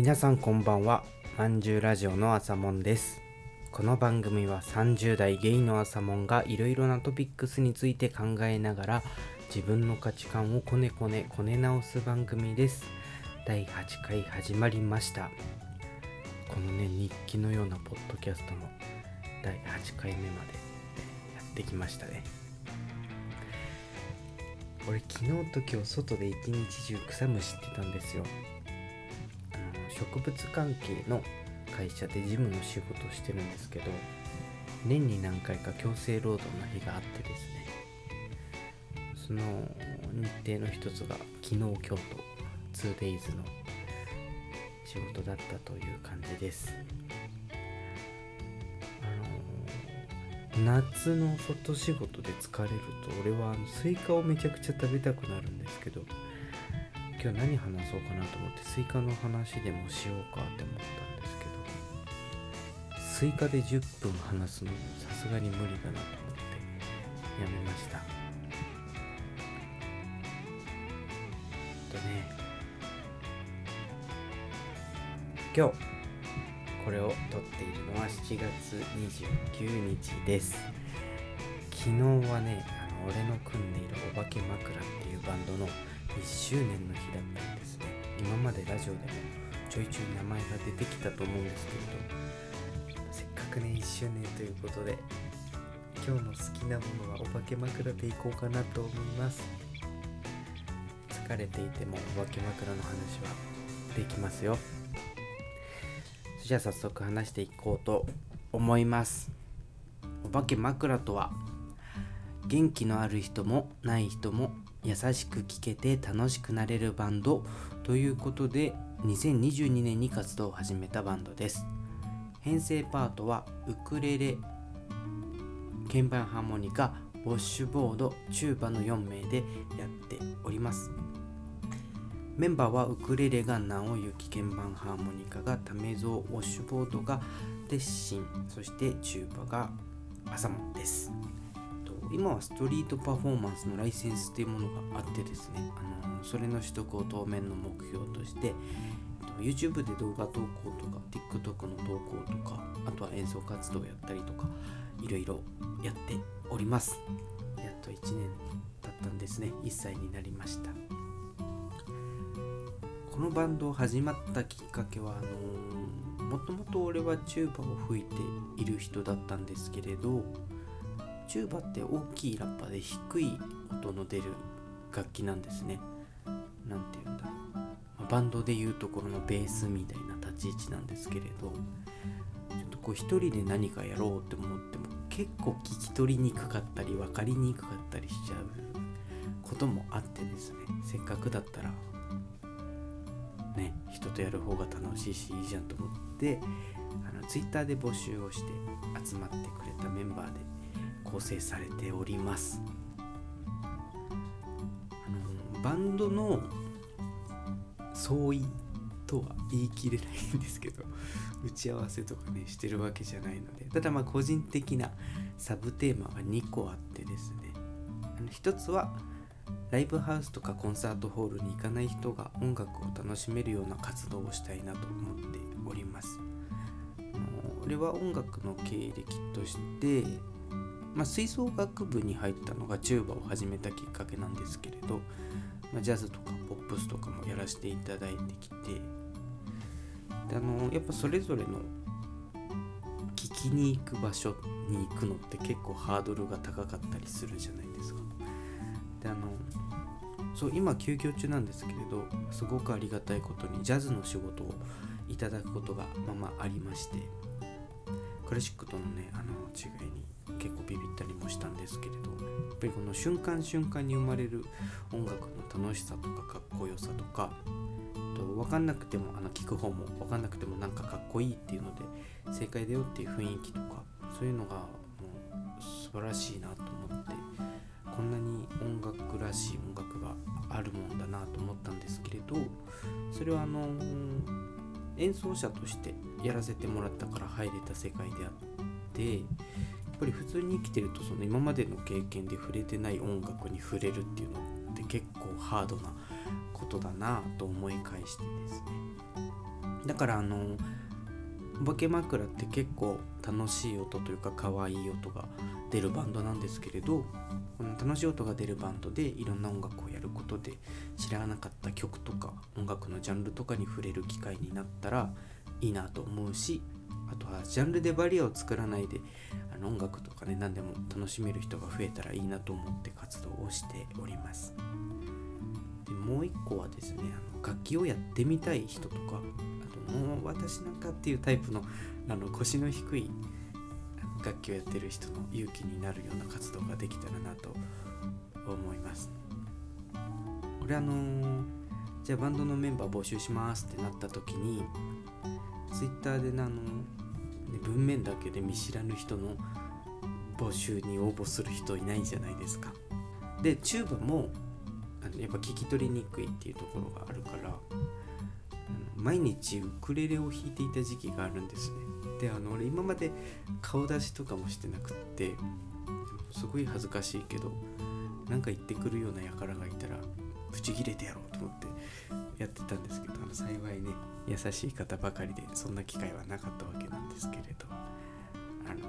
皆さんこんばんは。まんじゅうラジオの朝もんです。この番組は30代ゲイの朝もんがいろいろなトピックスについて考えながら自分の価値観をこねこねこね直す番組です。第8回始まりました。このね日記のようなポッドキャストの第8回目までやってきましたね。俺昨日と今日外で一日中草むしってたんですよ。植物関係の会社で事務の仕事をしてるんですけど年に何回か強制労働の日があってですねその日程の一つが昨日今日と 2days の仕事だったという感じです。あの夏の外仕事で疲れると俺はスイカをめちゃくちゃ食べたくなるんですけど今日何話そうかなと思ってスイカの話でもしようかって思ったんですけどスイカで10分話すのさすがに無理だなと思ってやめました。とね今日これを撮っているのは7月29日です。昨日はねあの俺の組んでいるお化け枕っていうバンドの1周年の日だったんですね。今までラジオでもちょいちょい名前が出てきたと思うんですけれどせっかくね1周年ということで今日の好きなものはお化け枕でいこうかなと思います。疲れていてもお化け枕の話はできますよ。じゃあ早速話していこうと思います。お化け枕とは元気のある人もない人も優しく聴けて楽しくなれるバンドということで2022年に活動を始めたバンドです。編成パートはウクレレ鍵盤ハーモニカウォッシュボードチューバの4名でやっております。メンバーはウクレレが直行鍵盤ハーモニカが為蔵ウォッシュボードが鉄心そしてチューバが朝もです。今はストリートパフォーマンスのライセンスっていうものがあってですね、あのそれの取得を当面の目標として YouTube で動画投稿とか TikTok の投稿とかあとは演奏活動をやったりとかいろいろやっております。やっと1年経ったんですね。1歳になりました。このバンド始まったきっかけはあのもともと俺はチューバを吹いている人だったんですけれどチューバって大きいラッパで低い音の出る楽器なんですね。なんて言うんだろう。バンドでいうところのベースみたいな立ち位置なんですけれど、ちょっとこう一人で何かやろうって思っても結構聞き取りにくかったり分かりにくかったりしちゃうこともあってですね、せっかくだったらね、人とやる方が楽しいしいいじゃんと思ってあの Twitter で募集をして集まってくれたメンバーで構成されておりますバンドの総意とは言い切れないんですけど打ち合わせとかねしてるわけじゃないのでただまあ個人的なサブテーマが2個あってですねあの1つはライブハウスとかコンサートホールに行かない人が音楽を楽しめるような活動をしたいなと思っております。俺は音楽の経歴としてまあ、吹奏楽部に入ったのがチューバを始めたきっかけなんですけれど、まあ、ジャズとかポップスとかもやらせていただいてきてであのやっぱそれぞれの聞きに行く場所に行くのって結構ハードルが高かったりするじゃないですか。であのそう今休業中なんですけれどすごくありがたいことにジャズの仕事をいただくことがまあまあありましてクラシックとのねあの違いに結構ビビったりもしたんですけれどやっぱりこの瞬間瞬間に生まれる音楽の楽しさとかかっこよさとかと分かんなくてもあの聞く方も分かんなくてもなんかかっこいいっていうので正解だよっていう雰囲気とかそういうのがもう素晴らしいなと思ってこんなに音楽らしい音楽があるもんだなと思ったんですけれどそれはあの演奏者としてやらせてもらったから入れた世界であってぱり普通に生きてるとその今までの経験で触れてない音楽に触れるっていうのって結構ハードなことだなと思い返してですね。だからあのお化け枕って結構楽しい音というか可愛い音が出るバンドなんですけれどこの楽しい音が出るバンドでいろんな音楽をやることで知らなかった曲とか音楽のジャンルとかに触れる機会になったらいいなと思うしあとはジャンルでバリアを作らないであの音楽とかね何でも楽しめる人が増えたらいいなと思って活動をしております。でもう一個はですねあの楽器をやってみたい人とかあともう私なんかっていうタイプのあの腰の低い楽器をやってる人の勇気になるような活動ができたらなと思います。俺あのー、じゃあバンドのメンバー募集しますってなった時に Twitter であの文面だけで見知らぬ人の募集に応募する人いないじゃないですか。でチューバもあのやっぱ聞き取りにくいっていうところがあるから毎日ウクレレを弾いていた時期があるんですね。であの俺今まで顔出しとかもしてなくってすごい恥ずかしいけどなんか言ってくるような輩がいたらブチギレてやろうと思ってやってたんですけどあの幸いね優しい方ばかりでそんな機会はなかったわけなんですけれどあの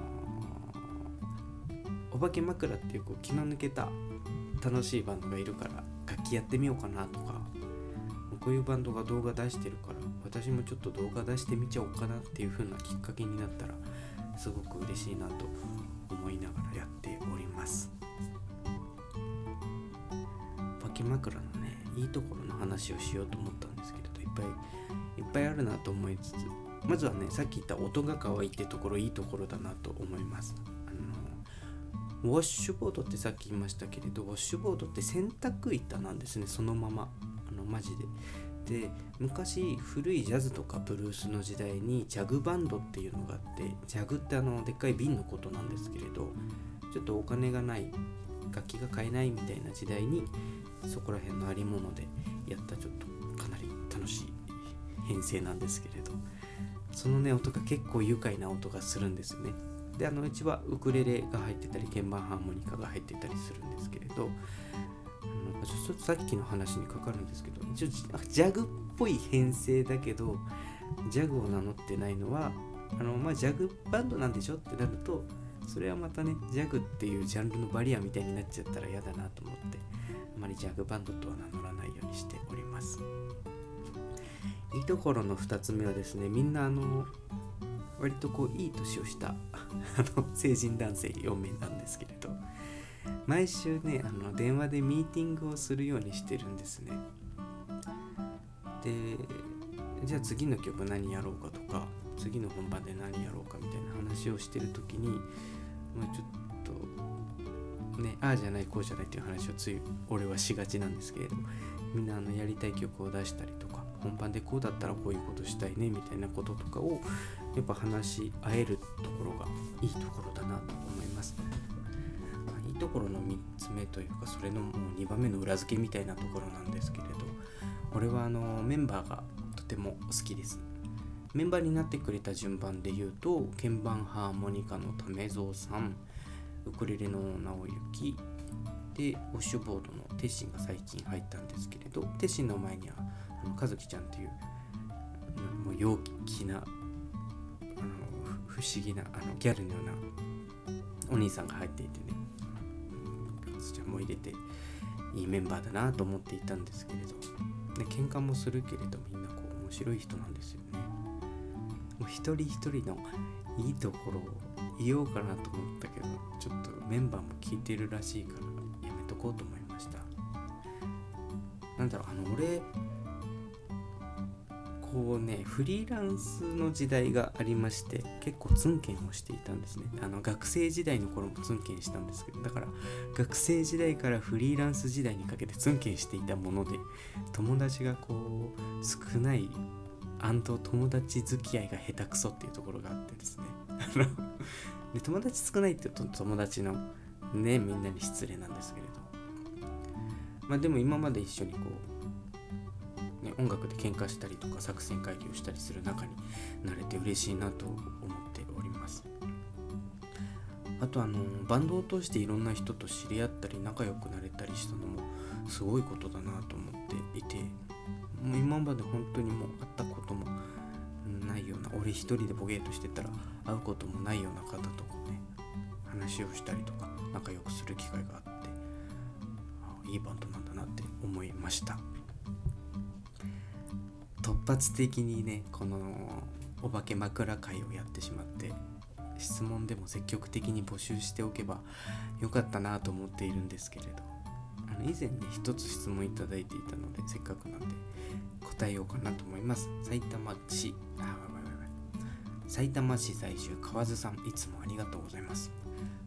ー、お化け枕っていうこう気の抜けた楽しいバンドがいるから楽器やってみようかなとかこういうバンドが動画出してるから私もちょっと動画出してみちゃおうかなっていう風なきっかけになったらすごく嬉しいなと思いながらやっております。パキ枕のねいいところの話をしようと思ったんですけれどいっぱいいっぱいあるなと思いつつまずはねさっき言った音が可愛いってところいいところだなと思います。あのウォッシュボードってさっき言いましたけれどウォッシュボードって洗濯板なんですねそのまま。あのマジで。で昔古いジャズとかブルースの時代にジャグバンドっていうのがあってジャグってあのでっかい瓶のことなんですけれどちょっとお金がない楽器が買えないみたいな時代にそこら辺のありものでやったちょっとかなり楽しい編成なんですけれど。そのね音が結構愉快な音がするんですよね。であのうちはウクレレが入ってたり鍵盤ハーモニカが入ってたりするんですけれど。ちょっとさっきの話にかかるんですけど一応ジャグっぽい編成だけどジャグを名乗ってないのはあの、まあ、ジャグバンドなんでしょってなるとそれはまたねジャグっていうジャンルのバリアみたいになっちゃったら嫌だなと思ってあまりジャグバンドとは名乗らないようにしております。いいところの2つ目はですねみんなあの割とこういい年をした あの成人男性4名なんですけれど毎週ねあの電話でミーティングをするようにしてるんですね。でじゃあ次の曲何やろうかとか次の本番で何やろうかみたいな話をしてる時に、まあ、ちょっとねああじゃないこうじゃないっていう話をつい俺はしがちなんですけれどみんなあのやりたい曲を出したりとか本番でこうだったらこういうことしたいねみたいなこととかをやっぱ話し合えるところがいいところだなと思います。いいところの3つ目というかそれのもう2番目の裏付けみたいなところなんですけれど俺はあのメンバーがとても好きですメンバーになってくれた順番で言うと鍵盤ハーモニカの為蔵さんウクレレの直行でウォッシュボードのテッシンが最近入ったんですけれどテッシンの前にはあの和樹ちゃんっていうもう陽気なあの不思議なあのギャルのようなお兄さんが入っていてねちゃんも入れていいメンバーだなと思っていたんですけれどで喧嘩もするけれどみんなこう面白い人なんですよね。う一人一人のいいところを言おうかなと思ったけどちょっとメンバーも聞いてるらしいからやめとこうと思いました。なんだろうあの俺こうねフリーランスの時代がありまして結構ツンケンをしていたんですね。あの学生時代の頃もツンケンしたんですけどだから学生時代からフリーランス時代にかけてツンケンしていたもので友達がこう少ない友達付き合いが下手くそっていうところがあってですね。で友達少ないって言うと友達のねみんなに失礼なんですけれど。まあでも今まで一緒にこうね、音楽で喧嘩したりとか作戦会議をしたりする中になれて嬉しいなと思っております。あとあのバンドを通していろんな人と知り合ったり仲良くなれたりしたのもすごいことだなと思っていて。もう今まで本当にもう会ったこともないような俺一人でボケーとしてたら会うこともないような方とかね話をしたりとか仲良くする機会があってあいいバンドなんだなって思いました。突発的にねこのお化け枕会をやってしまって質問でも積極的に募集しておけばよかったなと思っているんですけれどあの以前ね一つ質問いただいていたのでせっかくなんで答えようかなと思います。埼玉市。あ埼玉市在住河津さんいつもありがとうございます。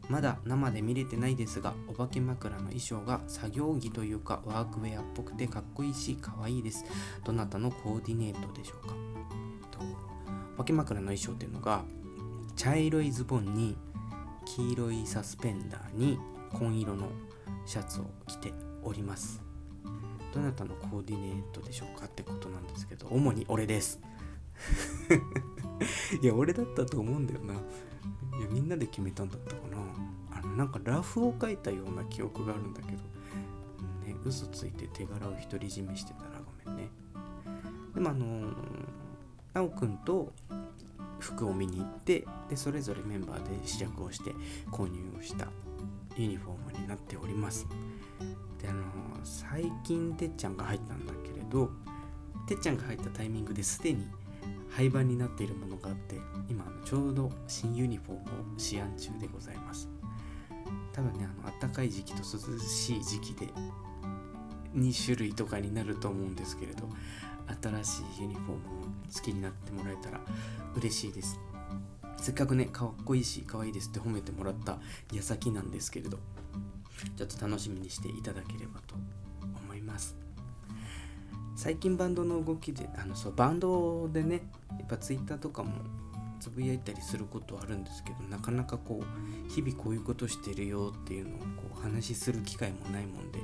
まだ生で見れてないですがお化け枕の衣装が作業着というかワークウェアっぽくてかっこいいし可愛いです。どなたのコーディネートでしょうか。とお化け枕の衣装っていうのが茶色いズボンに黄色いサスペンダーに紺色のシャツを着ております。どなたのコーディネートでしょうかってことなんですけど主に俺です。いや俺だったと思うんだよな。いやみんなで決めたんだったかな。あのなんかラフを書いたような記憶があるんだけど。うんね嘘ついて手柄を独り占めしてたらごめんね。でもあのー、なくんと服を見に行ってでそれぞれメンバーで試着をして購入をしたユニフォームになっております。であの最近てっちゃんが入ったんだけれどてっちゃんが入ったタイミングですでに廃盤になっているものがあって今ちょうど新ユニフォームを試案中でございます。多分ねあの暖かい時期と涼しい時期で2種類とかになると思うんですけれど新しいユニフォームを好きになってもらえたら嬉しいです。せっかくねかっこいいし可愛いですって褒めてもらった矢先なんですけれどちょっと楽しみにしていただければと思います。最近バンドの動きであのそうバンドでねやっぱ Twitter とかもつぶやいたりすることはあるんですけどなかなかこう日々こういうことしてるよっていうのをこう話しする機会もないもんで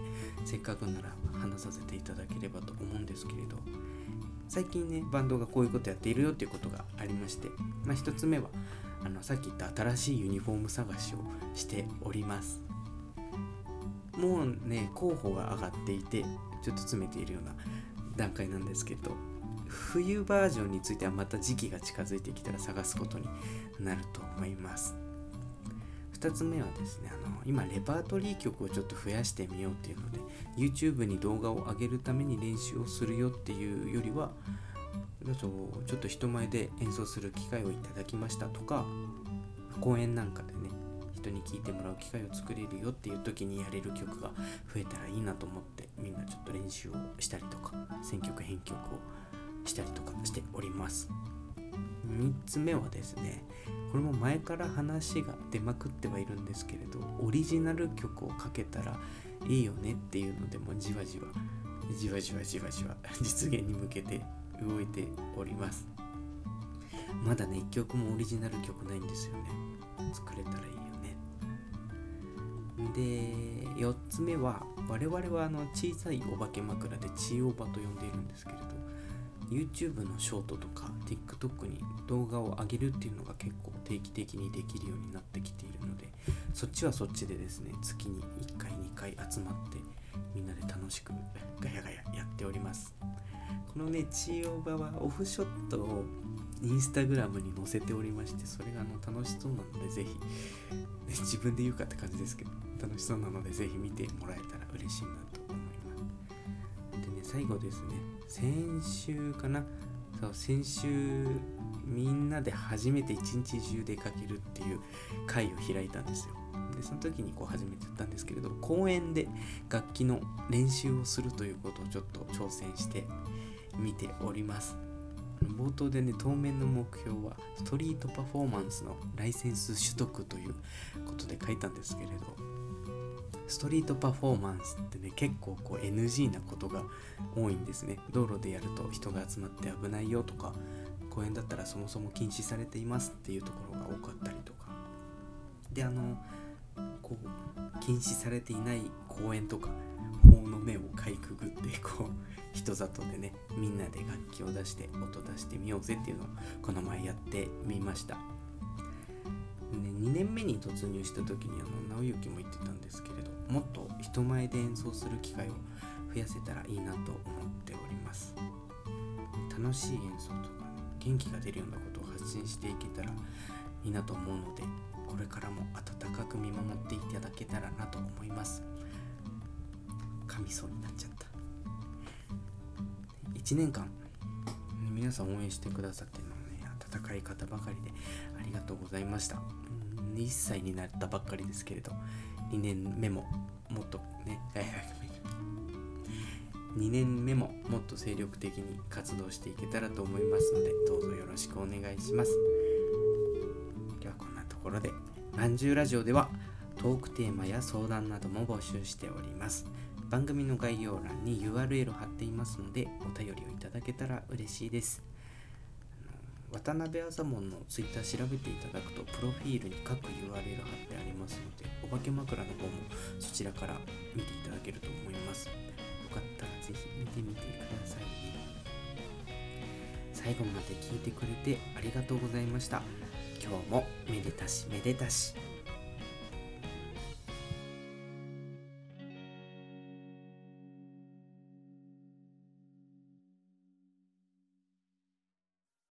せっかくなら話させていただければと思うんですけれど最近ねバンドがこういうことやっているよっていうことがありまして、まあ、1つ目はあのさっき言った新しいユニフォーム探しをしております。もうね候補が上がっていてちょっと詰めているような段階なんですけど冬バージョンについてはまた時期が近づいてきたら探すことになると思います。2つ目はですねあの今レパートリー曲をちょっと増やしてみようっていうので YouTube に動画を上げるために練習をするよっていうよりはちょっと人前で演奏する機会をいただきましたとか公演なんかでね人に聴いてもらう機会を作れるよっていう時にやれる曲が増えたらいいなと思ってみんなちょっと練習をしたりとか選曲編曲をしたりとかしております。3つ目はですねこれも前から話が出まくってはいるんですけれどオリジナル曲をかけたらいいよねっていうのでもじわじわじわじわじわじわ実現に向けて動いております。まだね1曲もオリジナル曲ないんですよね。作れたらいいで4つ目は我々はあの小さいお化け枕でチーオーバと呼んでいるんですけれど YouTube のショートとか TikTok に動画を上げるっていうのが結構定期的にできるようになってきているのでそっちはそっちでですね月に1回2回集まってみんなで楽しくガヤガヤやっております。このねチーオーバはオフショットをインスタグラムに載せておりましてそれがあの楽しそうなのでぜひ、ね、自分で言うかって感じですけど。楽しそうなのでぜひ見てもらえたら嬉しいなと思います。でね最後ですね先週かな？そう先週みんなで初めて一日中出かけるっていう会を開いたんですよ。でその時にこう初めて言ったんですけれど公園で楽器の練習をするということをちょっと挑戦してみております。冒頭でね当面の目標はストリートパフォーマンスのライセンス取得ということで書いたんですけれどストリートパフォーマンスってね結構こう NG なことが多いんですね。道路でやると人が集まって危ないよとか公園だったらそもそも禁止されていますっていうところが多かったりとか。であのこう禁止されていない公園とか法の目をかいくぐってこう人里でねみんなで楽器を出して音出してみようぜっていうのをこの前やってみました。ね、2年目に突入した時にあの直行も言ってたんですけれどもっと人前で演奏する機会を増やせたらいいなと思っております。楽しい演奏とかね元気が出るようなことを発信していけたらいいなと思うのでこれからも温かく見守っていただけたらなと思います。噛みそうになっちゃった。1年間皆さん応援してくださってるのね温かい方ばかりでありがとうございました。1歳になったばっかりですけれど2年目ももっとね2年目ももっと精力的に活動していけたらと思いますのでどうぞよろしくお願いします。今日はこんなところでまんじゅうラジオではトークテーマや相談なども募集しております。番組の概要欄に URL 貼っていますのでお便りをいただけたら嬉しいです。渡辺あざもんのツイッター調べていただくとプロフィールに各 URL 貼ってありますのでお化け枕の方もそちらから見ていただけると思います。よかったらぜひ見てみてください。ね最後まで聞いてくれてありがとうございました。今日もめでたしめでたし。